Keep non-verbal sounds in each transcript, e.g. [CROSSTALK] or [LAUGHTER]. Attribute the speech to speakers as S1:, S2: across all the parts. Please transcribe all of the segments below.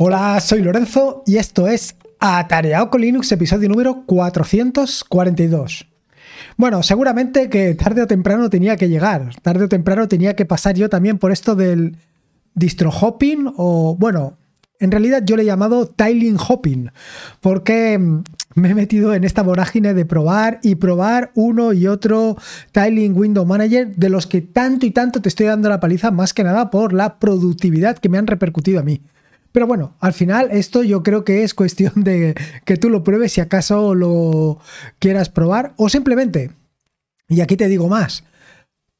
S1: Hola, soy Lorenzo y esto es Atareado con Linux, episodio número 442. Bueno, seguramente que tarde o temprano tenía que llegar, tarde o temprano tenía que pasar yo también por esto del distro hopping o, bueno, en realidad yo le he llamado tiling hopping, porque mm, me he metido en esta vorágine de probar y probar uno y otro Tiling Window Manager de los que tanto y tanto te estoy dando la paliza, más que nada por la productividad que me han repercutido a mí. Pero bueno, al final esto yo creo que es cuestión de que tú lo pruebes si acaso lo quieras probar o simplemente, y aquí te digo más,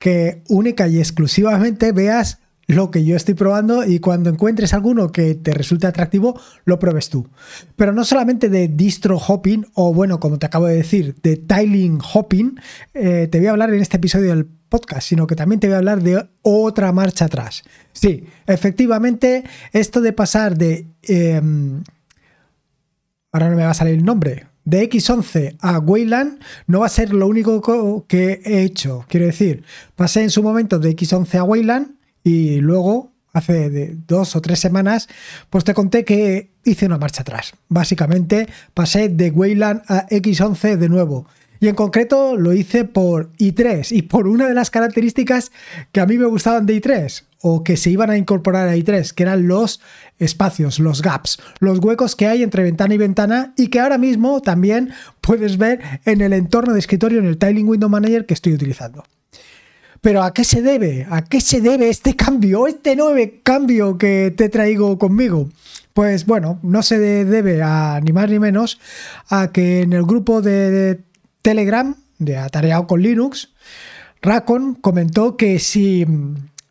S1: que única y exclusivamente veas lo que yo estoy probando y cuando encuentres alguno que te resulte atractivo, lo pruebes tú. Pero no solamente de distro hopping o bueno, como te acabo de decir, de tiling hopping, eh, te voy a hablar en este episodio del podcast, sino que también te voy a hablar de otra marcha atrás. Sí, efectivamente, esto de pasar de... Em, ahora no me va a salir el nombre, de X11 a Wayland no va a ser lo único que he hecho. Quiero decir, pasé en su momento de X11 a Wayland y luego, hace dos o tres semanas, pues te conté que hice una marcha atrás. Básicamente pasé de Wayland a X11 de nuevo. Y en concreto lo hice por i3 y por una de las características que a mí me gustaban de i3 o que se iban a incorporar a i3, que eran los espacios, los gaps, los huecos que hay entre ventana y ventana y que ahora mismo también puedes ver en el entorno de escritorio en el Tiling Window Manager que estoy utilizando. Pero ¿a qué se debe? ¿A qué se debe este cambio, este nuevo cambio que te traigo conmigo? Pues bueno, no se debe a ni más ni menos a que en el grupo de Telegram de Atareado con Linux, Racon comentó que si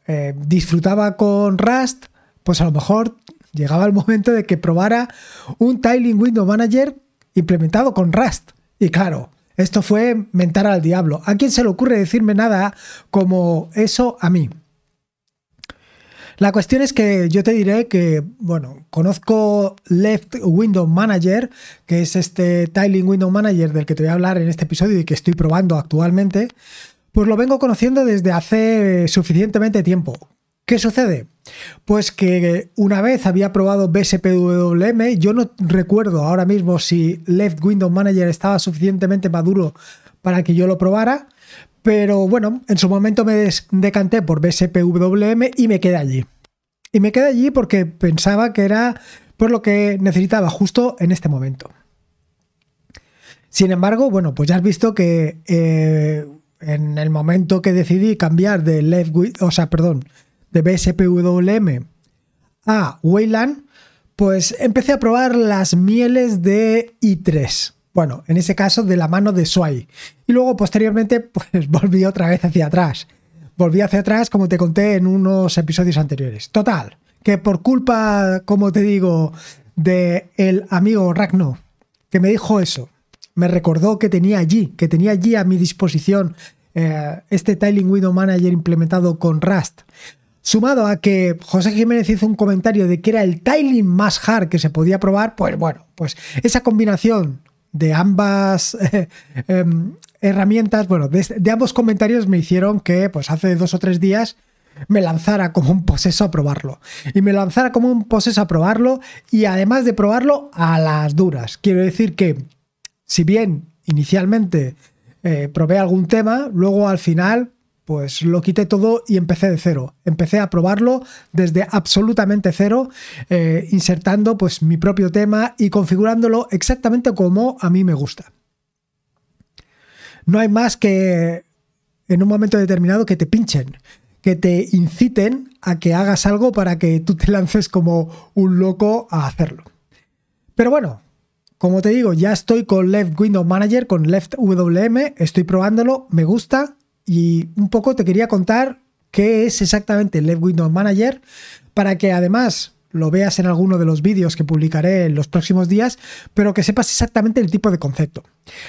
S1: eh, disfrutaba con Rust, pues a lo mejor llegaba el momento de que probara un Tiling Window Manager implementado con Rust. Y claro, esto fue mentar al diablo. ¿A quién se le ocurre decirme nada como eso a mí? La cuestión es que yo te diré que, bueno, conozco Left Window Manager, que es este Tiling Window Manager del que te voy a hablar en este episodio y que estoy probando actualmente, pues lo vengo conociendo desde hace suficientemente tiempo. ¿Qué sucede? Pues que una vez había probado BSPWM, yo no recuerdo ahora mismo si Left Window Manager estaba suficientemente maduro para que yo lo probara, pero bueno, en su momento me decanté por BSPWM y me quedé allí. Y me quedé allí porque pensaba que era por lo que necesitaba justo en este momento. Sin embargo, bueno, pues ya has visto que eh, en el momento que decidí cambiar de Left, o sea, perdón, de BSPWM a Wayland, pues empecé a probar las mieles de i3. Bueno, en ese caso de la mano de Sway. Y luego posteriormente [LAUGHS] pues volví otra vez hacia atrás. Volví hacia atrás como te conté en unos episodios anteriores. Total, que por culpa, como te digo, de el amigo Ragno, que me dijo eso, me recordó que tenía allí, que tenía allí a mi disposición eh, este Tiling Window Manager implementado con Rust. Sumado a que José Jiménez hizo un comentario de que era el tiling más hard que se podía probar, pues bueno, pues esa combinación de ambas [LAUGHS] eh, em, herramientas, bueno, de, ambos comentarios me hicieron que pues hace dos o tres días me lanzara como un poseso a probarlo. Y me lanzara como un poseso a probarlo y además de probarlo a las duras. Quiero decir que si bien inicialmente eh, probé algún tema, luego al final pues lo quité todo y empecé de cero. Empecé a probarlo desde absolutamente cero, eh, insertando pues mi propio tema y configurándolo exactamente como a mí me gusta. No hay más que en un momento determinado que te pinchen, que te inciten a que hagas algo para que tú te lances como un loco a hacerlo. Pero bueno, como te digo, ya estoy con Left Window Manager, con Left WM, estoy probándolo, me gusta, y un poco te quería contar qué es exactamente el Left Window Manager para que además lo veas en alguno de los vídeos que publicaré en los próximos días, pero que sepas exactamente el tipo de concepto.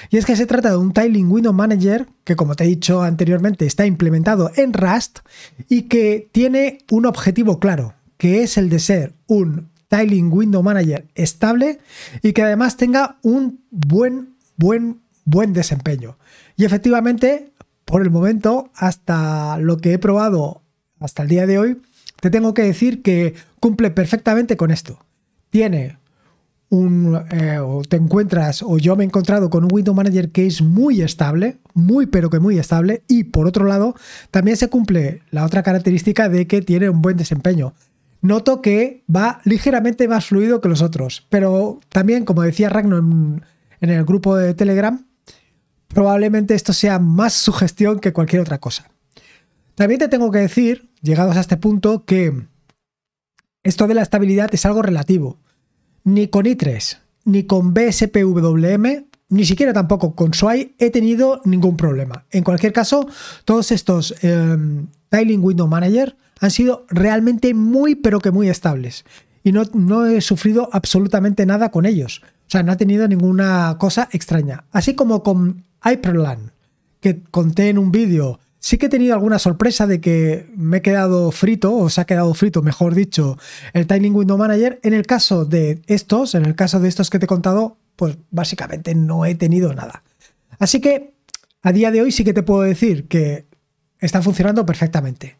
S1: Y es que se trata de un Tiling Window Manager que, como te he dicho anteriormente, está implementado en Rust y que tiene un objetivo claro, que es el de ser un Tiling Window Manager estable y que además tenga un buen, buen, buen desempeño. Y efectivamente, por el momento, hasta lo que he probado hasta el día de hoy, te tengo que decir que cumple perfectamente con esto. tiene un, eh, o te encuentras, o yo me he encontrado con un Window Manager que es muy estable, muy pero que muy estable, y por otro lado, también se cumple la otra característica de que tiene un buen desempeño. Noto que va ligeramente más fluido que los otros, pero también, como decía Ragno en, en el grupo de Telegram, probablemente esto sea más sugestión que cualquier otra cosa. También te tengo que decir, llegados a este punto, que esto de la estabilidad es algo relativo ni con i3, ni con BSPWM, ni siquiera tampoco con SWI he tenido ningún problema. En cualquier caso, todos estos em, Tiling Window Manager han sido realmente muy, pero que muy estables. Y no, no he sufrido absolutamente nada con ellos. O sea, no ha tenido ninguna cosa extraña. Así como con Hyperland, que conté en un vídeo Sí que he tenido alguna sorpresa de que me he quedado frito, o se ha quedado frito, mejor dicho, el Timing Window Manager. En el caso de estos, en el caso de estos que te he contado, pues básicamente no he tenido nada. Así que a día de hoy sí que te puedo decir que está funcionando perfectamente.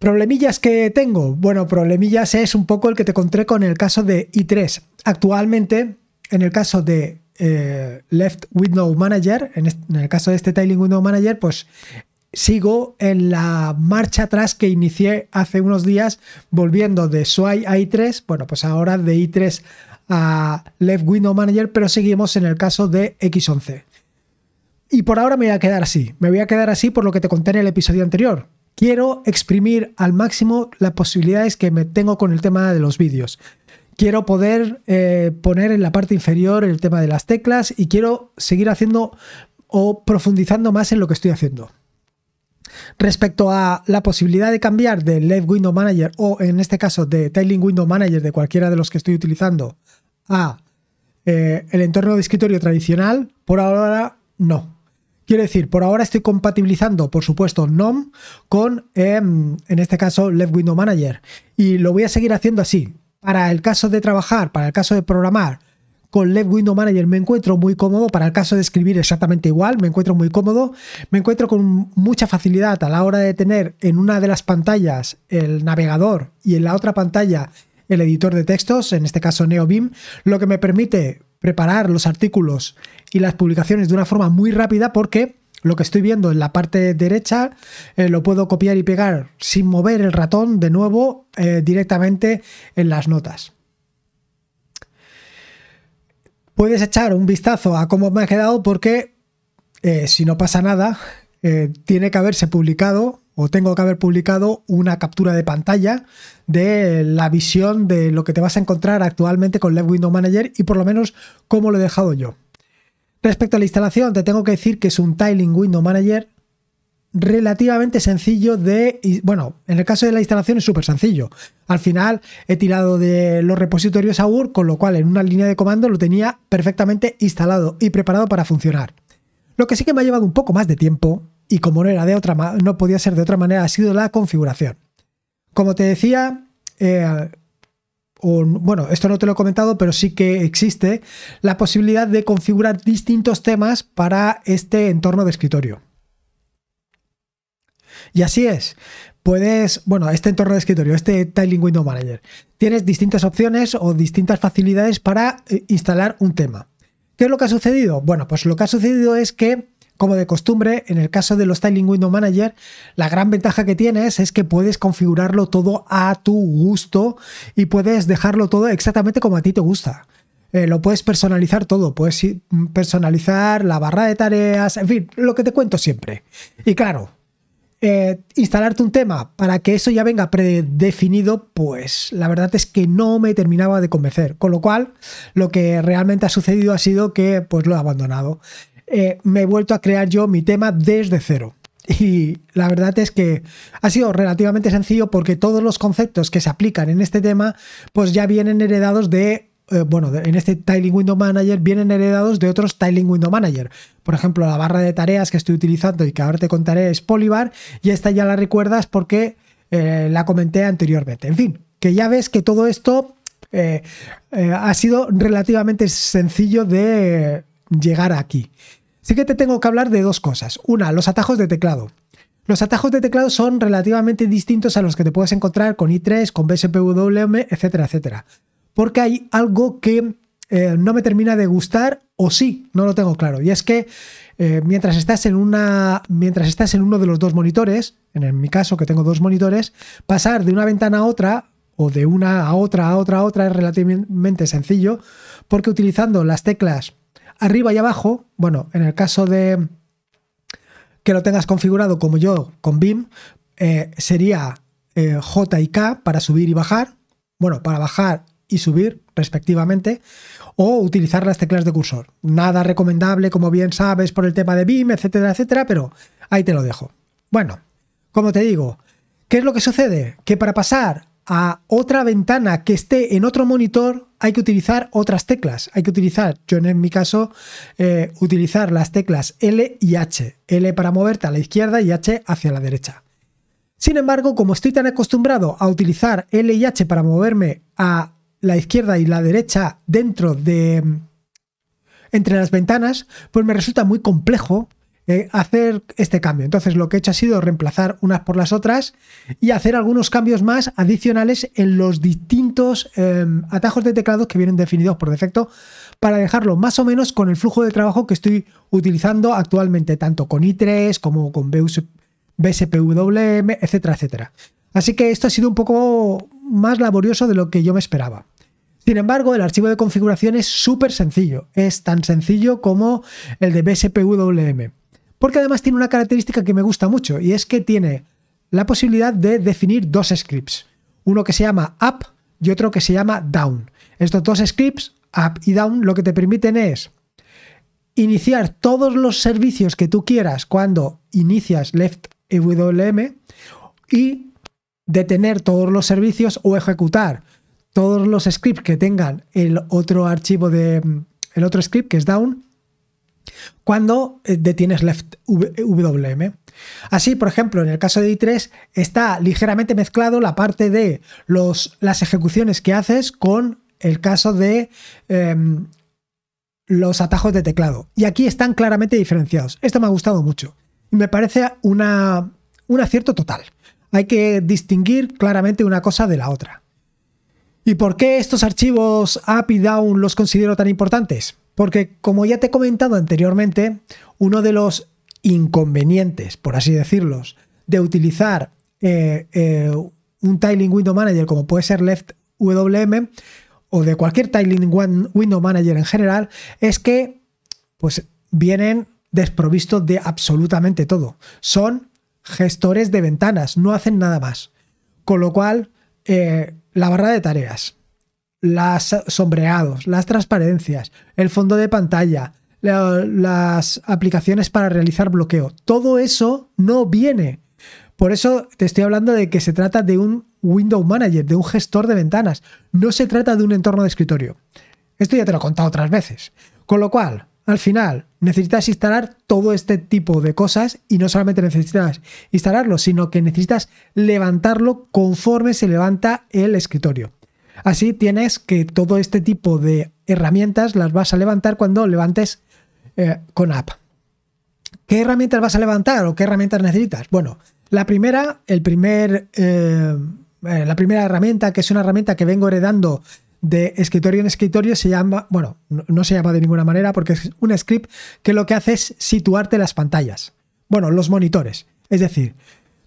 S1: ¿Problemillas que tengo? Bueno, problemillas es un poco el que te conté con el caso de i3. Actualmente, en el caso de eh, left Window Manager, en, el caso de este Tiling Window Manager, pues sigo en la marcha atrás que inicié hace unos días volviendo de SWI a i3, bueno, pues ahora de i3 a Left Window Manager, pero seguimos en el caso de X11. Y por ahora me voy a quedar así, me voy a quedar así por lo que te conté en el episodio anterior. Quiero exprimir al máximo las posibilidades que me tengo con el tema de los vídeos quiero poder eh, poner en la parte inferior el tema de las teclas y quiero seguir haciendo o profundizando más en lo que estoy haciendo. Respecto a la posibilidad de cambiar de Left Window Manager o en este caso de Tiling Window Manager de cualquiera de los que estoy utilizando a eh, el entorno de escritorio tradicional, por ahora no. Quiero decir, por ahora estoy compatibilizando, por supuesto, NOM con, em, en este caso, Left Window Manager. Y lo voy a seguir haciendo así para el caso de trabajar, para el caso de programar con Left Window Manager me encuentro muy cómodo, para el caso de escribir exactamente igual, me encuentro muy cómodo, me encuentro con mucha facilidad a la hora de tener en una de las pantallas el navegador y en la otra pantalla el editor de textos, en este caso NeoBeam, lo que me permite preparar los artículos y las publicaciones de una forma muy rápida porque lo que estoy viendo en la parte derecha eh, lo puedo copiar y pegar sin mover el ratón de nuevo eh, directamente en las notas. Puedes echar un vistazo a cómo me ha quedado porque eh, si no pasa nada, tiene que haberse publicado o tengo que haber publicado una captura de pantalla de la visión de lo que te vas a encontrar actualmente con Left Window Manager y por lo menos cómo lo he dejado yo. Respecto a la instalación, te tengo que decir que es un Tiling Window Manager relativamente sencillo de... Bueno, en el caso de la instalación es súper sencillo. Al final he tirado de los repositorios AUR, con lo cual en una línea de comando lo tenía perfectamente instalado y preparado para funcionar. Lo que sí que me ha llevado un poco más de tiempo, y como no era de otra no podía ser de otra manera, ha sido la configuración. Como te decía, eh, bueno, esto no te lo he comentado, pero sí que existe la posibilidad de configurar distintos temas para este entorno de escritorio. Y así es. Puedes, bueno, este entorno de escritorio, este Tiling Window Manager, tienes distintas opciones o distintas facilidades para eh, instalar un tema. ¿Qué es lo que ha sucedido? Bueno, pues lo que ha sucedido es que como de costumbre, en el caso de los Styling Window Manager, la gran ventaja que tienes es que puedes configurarlo todo a tu gusto y puedes dejarlo todo exactamente como a ti te gusta. Eh, lo puedes personalizar todo, puedes personalizar la barra de tareas, en fin, lo que te cuento siempre. Y claro, eh, instalarte un tema para que eso ya venga predefinido, pues la verdad es que no me terminaba de convencer. Con lo cual, lo que realmente ha sucedido ha sido que pues lo he abandonado. Eh, me he vuelto a crear yo mi tema desde cero. Y la verdad es que ha sido relativamente sencillo porque todos los conceptos que se aplican en este tema pues ya vienen heredados de, eh, bueno, en este Tiling Window Manager vienen heredados de otros Tiling Window Manager. Por ejemplo, la barra de tareas que estoy utilizando y que ahora te contaré es Polybar y esta ya la recuerdas porque eh, la comenté anteriormente. En fin, que ya ves que todo esto ha sido relativamente sencillo de llegar aquí. Sí que te tengo que hablar de dos cosas. Una, los atajos de teclado. Los atajos de teclado son relativamente distintos a los que te puedes encontrar con i3, con BSPWM, etcétera, etcétera. Porque hay algo que eh, no me termina de gustar o sí, no lo tengo claro. Y es que eh, mientras, estás en una, mientras estás en uno de los dos monitores, en mi caso que tengo dos monitores, pasar de una ventana a otra o de una a otra, a otra, a otra es relativamente sencillo porque utilizando las teclas arriba y abajo, bueno, en el caso de que lo tengas configurado como yo con BIM, eh, sería eh, J y K para subir y bajar, bueno, para bajar y subir respectivamente, o utilizar las teclas de cursor. Nada recomendable, como bien sabes, por el tema de BIM, etcétera, etcétera, pero ahí te lo dejo. Bueno, como te digo, ¿qué es lo que sucede? Que para pasar a otra ventana que esté en otro monitor, hay que utilizar otras teclas. Hay que utilizar, yo en mi caso, eh, utilizar las teclas L y H. L para moverte a la izquierda y H hacia la derecha. Sin embargo, como estoy tan acostumbrado a utilizar L y H para moverme a la izquierda y la derecha dentro de... entre las ventanas, pues me resulta muy complejo eh, hacer este cambio. Entonces lo que he hecho ha sido reemplazar unas por las otras y hacer algunos cambios más adicionales en los distintos em, atajos de teclado que vienen definidos por defecto para dejarlo más o menos con el flujo de trabajo que estoy utilizando actualmente, tanto con i3 como con BSPWM, etcétera, etcétera. Así que esto ha sido un poco más laborioso de lo que yo me esperaba. Sin embargo, el archivo de configuración es súper sencillo. Es tan sencillo como el de BSPWM. Porque además tiene una característica que me gusta mucho y es que tiene la posibilidad de definir dos scripts. Uno que se llama up y otro que se llama down. Estos dos scripts, up y down, lo que te permiten es iniciar todos los servicios que tú quieras cuando inicias left EWM y detener todos los servicios o ejecutar todos los scripts que tengan el otro archivo de el otro script que es down cuando eh, detienes left WM. Así, por ejemplo, en el caso de i3 está ligeramente mezclado la parte de los, las ejecuciones que haces con el caso de em, los atajos de teclado. Y aquí están claramente diferenciados. Esto me ha gustado mucho. Me parece una, un acierto total. Hay que distinguir claramente una cosa de la otra. ¿Y por qué estos archivos up y down los considero tan importantes? Porque, como ya te he comentado anteriormente, uno de los inconvenientes, por así decirlos, de utilizar eh, eh, un Tiling Window Manager como puede ser Left WM o de cualquier Tiling Window Manager en general, es que pues, vienen desprovistos de absolutamente todo. Son gestores de ventanas, no hacen nada más. Con lo cual, eh, la barra de tareas, las sombreados, las transparencias, el fondo de pantalla, las aplicaciones para realizar bloqueo. Todo eso no viene. Por eso te estoy hablando de que se trata de un Window Manager, de un gestor de ventanas. No se trata de un entorno de escritorio. Esto ya te lo he contado otras veces. Con lo cual, al final, necesitas instalar todo este tipo de cosas y no solamente necesitas instalarlo, sino que necesitas levantarlo conforme se levanta el escritorio. Así tienes que todo este tipo de herramientas las vas a levantar cuando levantes eh, con app. ¿Qué herramientas vas a levantar o qué herramientas necesitas? Bueno, la primera, el primer, eh, eh, la primera herramienta, que es una herramienta que vengo heredando de escritorio en escritorio, se llama, bueno, no se llama de ninguna manera porque es un script que lo que hace es situarte las pantallas. Bueno, los monitores. Es decir,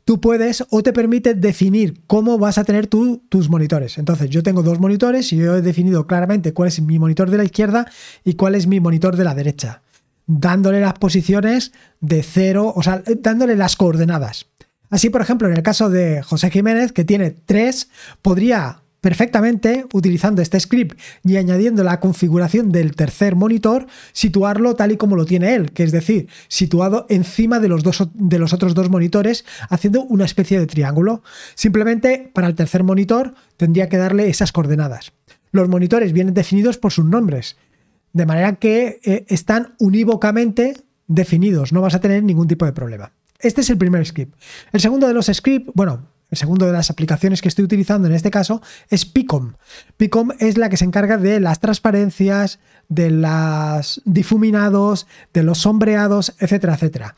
S1: tú puedes o te permite definir cómo vas a tener tú tus monitores. Entonces, yo tengo dos monitores y yo he definido claramente cuál es mi monitor de la izquierda y cuál es mi monitor de la derecha, dándole las posiciones de cero, o sea, dándole las coordenadas. Así, por ejemplo, en el caso de José Jiménez, que tiene tres, podría perfectamente utilizando este script y añadiendo la configuración del tercer monitor, situarlo tal y como lo tiene él, que es decir, situado encima de los, dos, de los otros dos monitores, haciendo una especie de triángulo. Simplemente para el tercer monitor tendría que darle esas coordenadas. Los monitores vienen definidos por sus nombres, de manera que eh, están unívocamente definidos, no vas a tener ningún tipo de problema. Este es el primer script. El segundo de los scripts, bueno, el segundo de las aplicaciones que estoy utilizando en este caso es Picom. Picom es la que se encarga de las transparencias, de los difuminados, de los sombreados, etcétera, etcétera.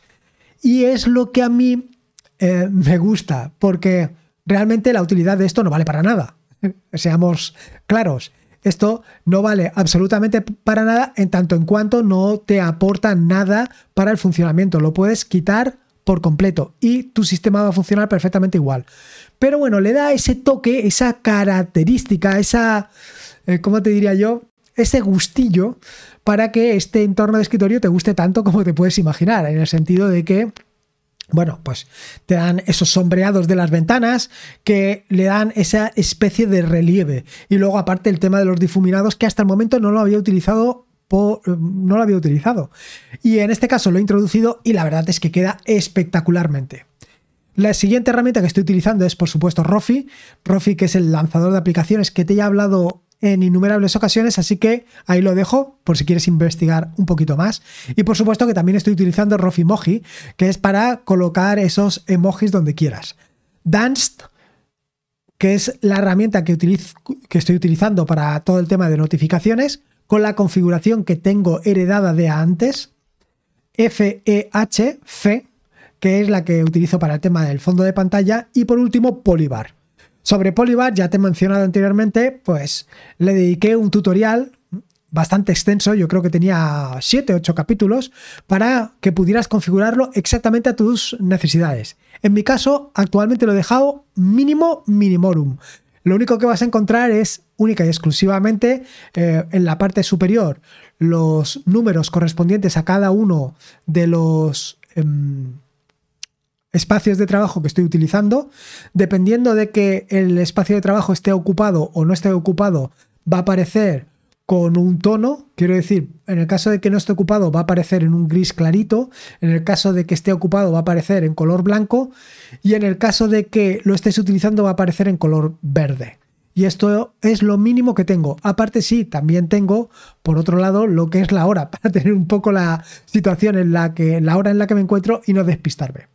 S1: Y es lo que a mí eh, me gusta porque realmente la utilidad de esto no vale para nada. [LAUGHS] Seamos claros. Esto no vale absolutamente para nada en tanto en cuanto no te aporta nada para el funcionamiento. Lo puedes quitar por completo y tu sistema va a funcionar perfectamente igual. Pero bueno, le da ese toque, esa característica, esa, eh, ¿cómo te diría yo? Ese gustillo para que este entorno de escritorio te guste tanto como te puedes imaginar, en el sentido de que bueno, pues te dan esos sombreados de las ventanas que le dan esa especie de relieve. Y luego aparte el tema de los difuminados que hasta el momento no lo había utilizado no lo había utilizado. Y en este caso lo he introducido y la verdad es que queda espectacularmente. La siguiente herramienta que estoy utilizando es, por supuesto, Rofi. Rofi, que es el lanzador de aplicaciones que te he hablado en innumerables ocasiones, así que ahí lo dejo por si quieres investigar un poquito más. Y por supuesto que también estoy utilizando Rofimoji, que es para colocar esos emojis donde quieras. Danced, que es la herramienta que, que estoy utilizando para todo el tema de notificaciones, con la configuración que tengo heredada de antes. FEH, FE, que es la que utilizo para el tema del fondo de pantalla. Y por último, Polybar sobre Polybar, ya te he mencionado anteriormente, pues le dediqué un tutorial bastante extenso, yo creo que tenía 7, 8 capítulos, para que pudieras configurarlo exactamente a tus necesidades. En mi caso, actualmente lo he dejado mínimo minimorum. Lo único que vas a encontrar es única y exclusivamente eh, en la parte superior los números correspondientes a cada uno de los... Em, espacios de trabajo que estoy utilizando, dependiendo de que el espacio de trabajo esté ocupado o no esté ocupado, va a aparecer con un tono, quiero decir, en el caso de que no esté ocupado va a aparecer en un gris clarito, en el caso de que esté ocupado va a aparecer en color blanco. Y en el caso de que lo estés utilizando va a aparecer en color verde. Y esto es lo mínimo que tengo. Aparte sí, también tengo, por otro lado, lo que es la hora, [LAUGHS] para tener un poco la situación en la que, la hora en la que me encuentro y no despistarme.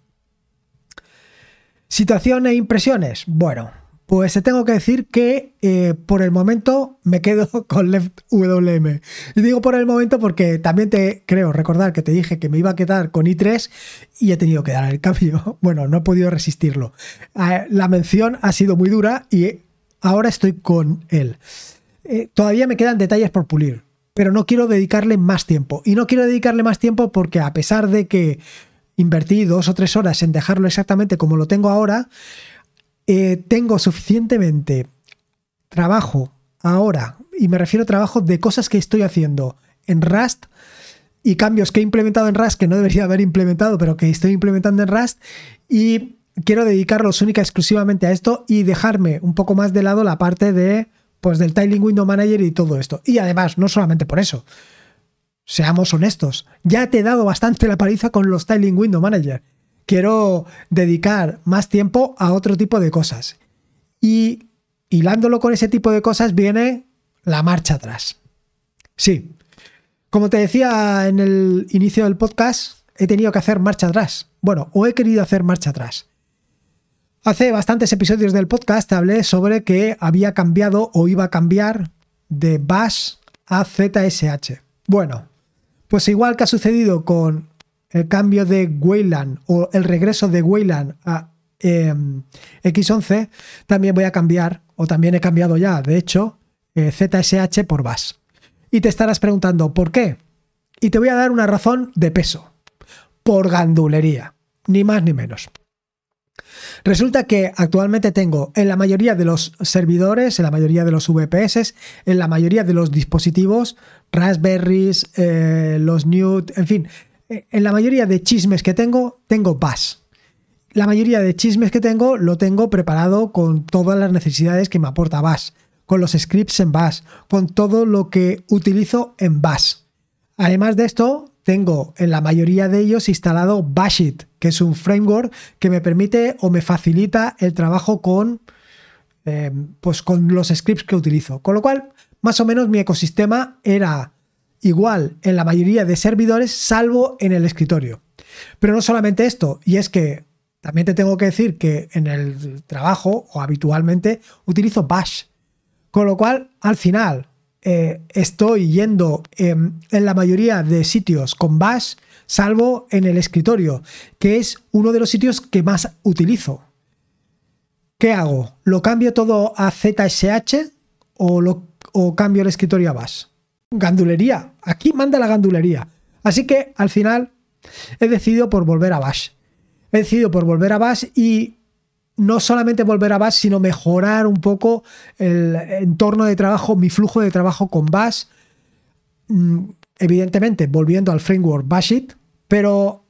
S1: Situación e impresiones. Bueno, pues te tengo que decir que eh, por el momento me quedo [LAUGHS] con Left WM. Y digo por el momento porque también te creo recordar que te dije que me iba a quedar con i3 y he tenido que dar el [LAUGHS] cambio. Bueno, no he podido resistirlo. Eh, la mención ha sido muy dura y ahora estoy con él. Eh, todavía me quedan detalles por pulir, pero no quiero dedicarle más tiempo. Y no quiero dedicarle más tiempo porque a pesar de que invertí dos o tres horas en dejarlo exactamente como lo tengo ahora, eh, tengo suficientemente trabajo ahora, y me refiero a trabajo de cosas que estoy haciendo en Rust y cambios que he implementado en Rust que no debería haber implementado, pero que estoy implementando en Rust, y quiero dedicarlos única exclusivamente a esto y dejarme un poco más de lado la parte de pues del Tiling Window Manager y todo esto. Y además, no solamente por eso, Seamos honestos, ya te he dado bastante la paliza con los Styling Window Manager. Quiero dedicar más tiempo a otro tipo de cosas. Y hilándolo con ese tipo de cosas viene la marcha atrás. Sí, como te decía en el inicio del podcast, he tenido que hacer marcha atrás. Bueno, o he querido hacer marcha atrás. Hace bastantes episodios del podcast hablé sobre que había cambiado o iba a cambiar de Bash a ZSH. Bueno, pues igual que ha sucedido con el cambio de Wayland o el regreso de Wayland a em, X11, también voy a cambiar, o también he cambiado ya, de hecho, ZSH eh, por Bash. Y te estarás preguntando, ¿por qué? Y te voy a dar una razón de peso. Por gandulería, ni más ni menos. Resulta que actualmente tengo en la mayoría de los servidores, en la mayoría de los VPS, en la mayoría de los dispositivos, Raspberries, eh, los Newt, en fin, eh, en la mayoría de chismes que tengo, tengo Bash. La mayoría de chismes que tengo lo tengo preparado con todas las necesidades que me aporta Bash, con los scripts en Bash, con todo lo que utilizo en Bash. Además de esto, tengo en la mayoría de ellos instalado Bashit, que es un framework que me permite o me facilita el trabajo con, eh, pues con los scripts que utilizo. Con lo cual, más o menos mi ecosistema era igual en la mayoría de servidores, salvo en el escritorio. Pero no solamente esto, y es que también te tengo que decir que en el trabajo o habitualmente utilizo Bash. Con lo cual, al final, eh, estoy yendo en la mayoría de sitios con Bash, salvo en el escritorio, que es uno de los sitios que más utilizo. ¿Qué hago? ¿Lo cambio todo a ZSH o, o cambio el escritorio a Bash? Gandulería. Aquí manda la gandulería. Así que al final he decidido por volver a Bash. He decidido por volver a Bash y no solamente volver a Bash, sino mejorar un poco el entorno de trabajo, mi flujo de trabajo con Bash. Mm, evidentemente, volviendo al framework Bashit, pero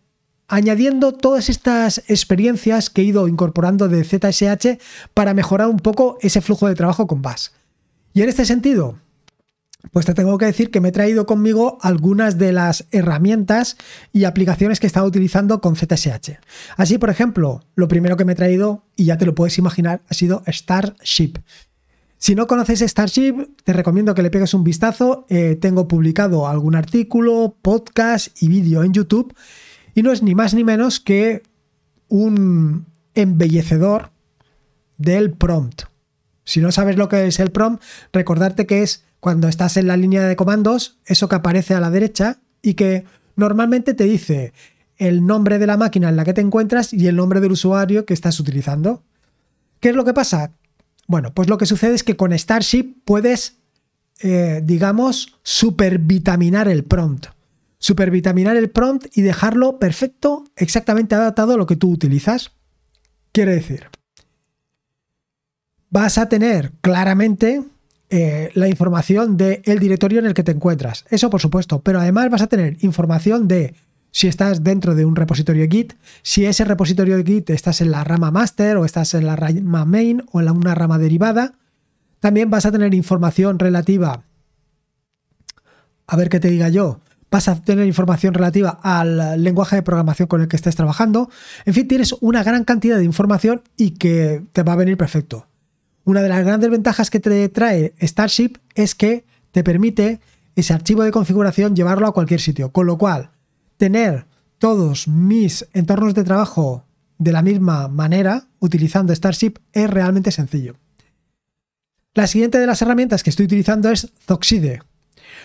S1: añadiendo todas estas experiencias que he ido incorporando de ZSH para mejorar un poco ese flujo de trabajo con Bash. Y en este sentido, pues te tengo que decir que me he traído conmigo algunas de las herramientas y aplicaciones que he estado utilizando con ZSH. Así, por ejemplo, lo primero que me he traído, y ya te lo puedes imaginar, ha sido Starship. Si no conoces Starship, te recomiendo que le pegues un vistazo. Eh, tengo publicado algún artículo, podcast y vídeo en YouTube. Y no es ni más ni menos que un embellecedor del prompt. Si no sabes lo que es el prompt, recordarte que es cuando estás en la línea de comandos, eso que aparece a la derecha y que normalmente te dice el nombre de la máquina en la que te encuentras y el nombre del usuario que estás utilizando. ¿Qué es lo que pasa? Bueno, pues lo que sucede es que con Starship puedes, eh, digamos, supervitaminar el prompt. Supervitaminar el prompt y dejarlo perfecto, exactamente adaptado a lo que tú utilizas. Quiere decir, vas a tener claramente eh, la información del directorio en el que te encuentras. Eso por supuesto, pero además vas a tener información de si estás dentro de un repositorio Git, si ese repositorio de Git estás en la rama master o estás en la rama main o en una rama derivada. También vas a tener información relativa, a ver qué te diga yo, vas a tener información relativa al lenguaje de programación con el que estés trabajando. En fin, tienes una gran cantidad de información y que te va a venir perfecto. Una de las grandes ventajas que te trae Starship es que te permite ese archivo de configuración llevarlo a cualquier sitio, con lo cual tener todos mis entornos de trabajo de la misma manera utilizando Starship es realmente sencillo. La siguiente de las herramientas que estoy utilizando es Zoxide.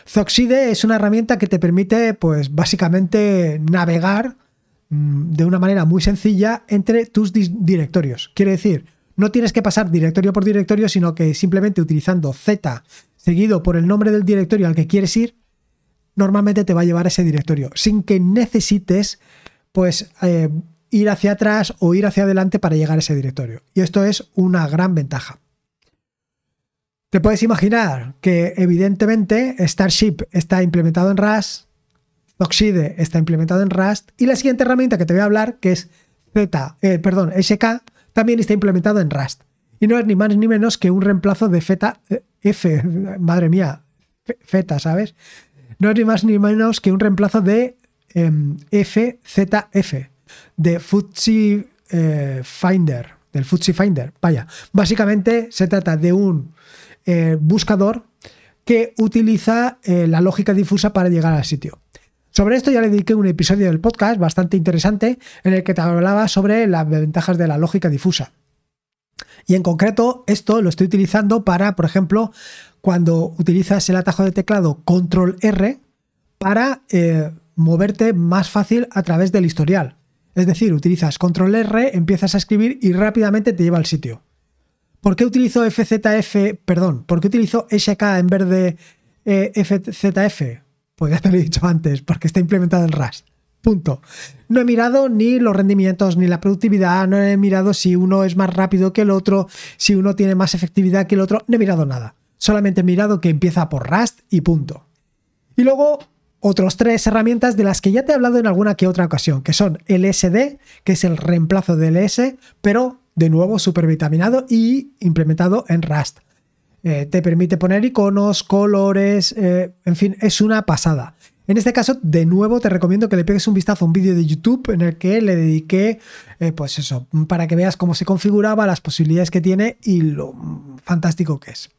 S1: Zoxide es una herramienta que te permite, pues básicamente, navegar mm, de una manera muy sencilla entre tus directorios. Quiere decir, no tienes que pasar directorio por directorio, sino que simplemente utilizando Z seguido por el nombre del directorio al que quieres ir, normalmente te va a llevar a ese directorio, sin que necesites pues eh, ir hacia atrás o ir hacia adelante para llegar a ese directorio. Y esto es una gran ventaja. Te puedes imaginar que evidentemente Starship está implementado en Rust, Oxide está implementado en Rust y la siguiente herramienta que te voy a hablar, que es Z, eh, perdón, SK, también está implementado en Rust. Y no es ni más ni menos que un reemplazo de feta, eh, F, madre mía, feta, ¿sabes? No es ni más ni menos que un reemplazo de FZF, em, de Futsi eh, Finder, del Futsi Finder. Vaya, básicamente se trata de un eh, buscador que utiliza la lógica difusa para llegar al sitio. Sobre esto ya le dediqué un episodio del podcast bastante interesante en el que te hablaba sobre las ventajas de la lógica difusa. Y en concreto, esto lo estoy utilizando para, por ejemplo, cuando utilizas el atajo de teclado Control R para eh, moverte más fácil a través del historial. Es decir, utilizas Control R, empiezas a escribir y rápidamente te lleva al sitio. ¿Por qué utilizo FZF, perdón, por qué utilizo SK en vez de eh, FZF? Pues ya te lo he dicho antes, porque está implementado en Rust. Punto. No he mirado ni los rendimientos ni la productividad, no he mirado si uno es más rápido que el otro, si uno tiene más efectividad que el otro, no he mirado nada. Solamente he mirado que empieza por Rust y punto. Y luego otros tres herramientas de las que ya te he hablado en alguna que otra ocasión, que son LSD, que es el reemplazo del S, pero de nuevo supervitaminado y implementado en Rust. Eh, te permite poner iconos, colores, eh, en fin, es una pasada. En este caso, de nuevo, te recomiendo que le pegues un vistazo a un vídeo de YouTube en el que le dediqué, eh, pues eso, para que veas cómo se configuraba, las posibilidades que tiene y lo fantástico que es.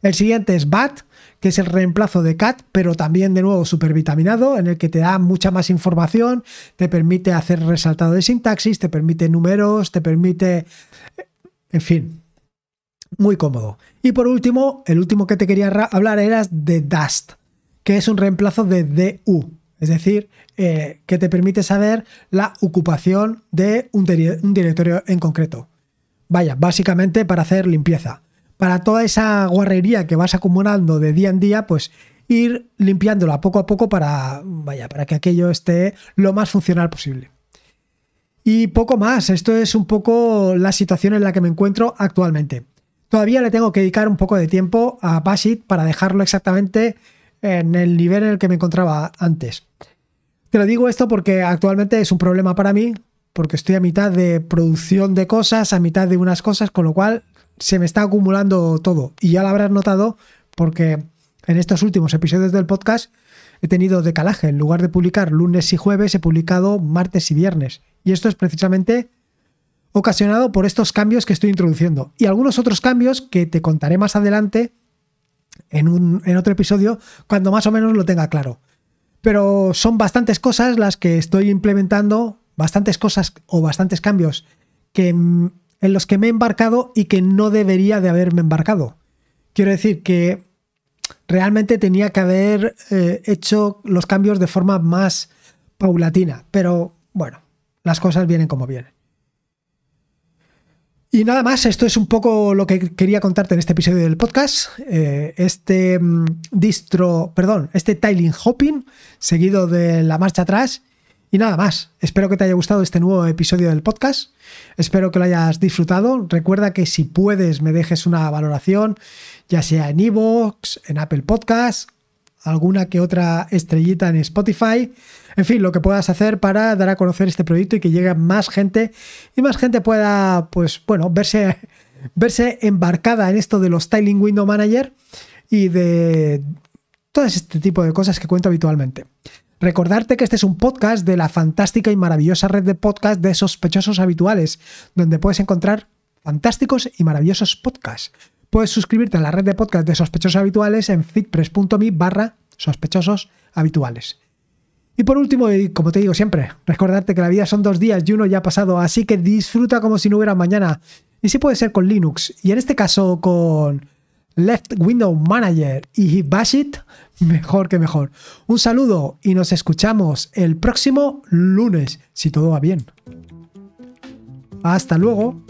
S1: El siguiente es BAT, que es el reemplazo de CAT, pero también de nuevo supervitaminado, en el que te da mucha más información, te permite hacer resaltado de sintaxis, te permite números, te permite... En fin, muy cómodo. Y por último, el último que te quería hablar era de Dust, que es un reemplazo de DU, es decir, eh, que te permite saber la ocupación de un, directorio en concreto. Vaya, básicamente para hacer limpieza. Para toda esa guarrería que vas acumulando de día en día, pues ir limpiándola poco a poco para, vaya, para que aquello esté lo más funcional posible. Y poco más, esto es un poco la situación en la que me encuentro actualmente. Todavía le tengo que dedicar un poco de tiempo a Bashit para dejarlo exactamente en el nivel en el que me encontraba antes. Te lo digo esto porque actualmente es un problema para mí, porque estoy a mitad de producción de cosas, a mitad de unas cosas, con lo cual se me está acumulando todo. Y ya lo habrás notado porque en estos últimos episodios del podcast he tenido decalaje. En lugar de publicar lunes y jueves, he publicado martes y viernes. Y esto es precisamente ocasionado por estos cambios que estoy introduciendo. Y algunos otros cambios que te contaré más adelante en, un, en otro episodio cuando más o menos lo tenga claro. Pero son bastantes cosas las que estoy implementando, bastantes cosas o bastantes cambios que, en los que me he embarcado y que no debería de haberme embarcado. Quiero decir que realmente tenía que haber eh, hecho los cambios de forma más paulatina, pero bueno, las cosas vienen como vienen. Y nada más, esto es un poco lo que quería contarte en este episodio del podcast. Eh, este mm, distro, perdón, este tiling hopping, seguido de la marcha atrás. Y nada más, espero que te haya gustado este nuevo episodio del podcast. Espero que lo hayas disfrutado. Recuerda que si puedes me dejes una valoración, ya sea en iVoox, en Apple Podcast, alguna que otra estrellita en Spotify. En fin, lo que puedas hacer para dar a conocer este proyecto y que llegue más gente y más gente pueda, pues bueno, verse, [LAUGHS] verse embarcada en esto de los Styling Window Manager y de todo este tipo de cosas que cuento habitualmente. Recordarte que este es un podcast de la fantástica y maravillosa red de podcast de sospechosos habituales, donde puedes encontrar fantásticos y maravillosos podcasts. Puedes suscribirte a la red de podcast de sospechosos habituales en fitpress.me barra. Y por último, y como te digo siempre, recordarte que la vida son dos días y uno ya ha pasado, así que disfruta como si no hubiera mañana. Y si puede ser con Linux, y en este caso con Left Window Manager y Bashit, mejor que mejor. Un saludo y nos escuchamos el próximo lunes, si todo va bien. Hasta luego.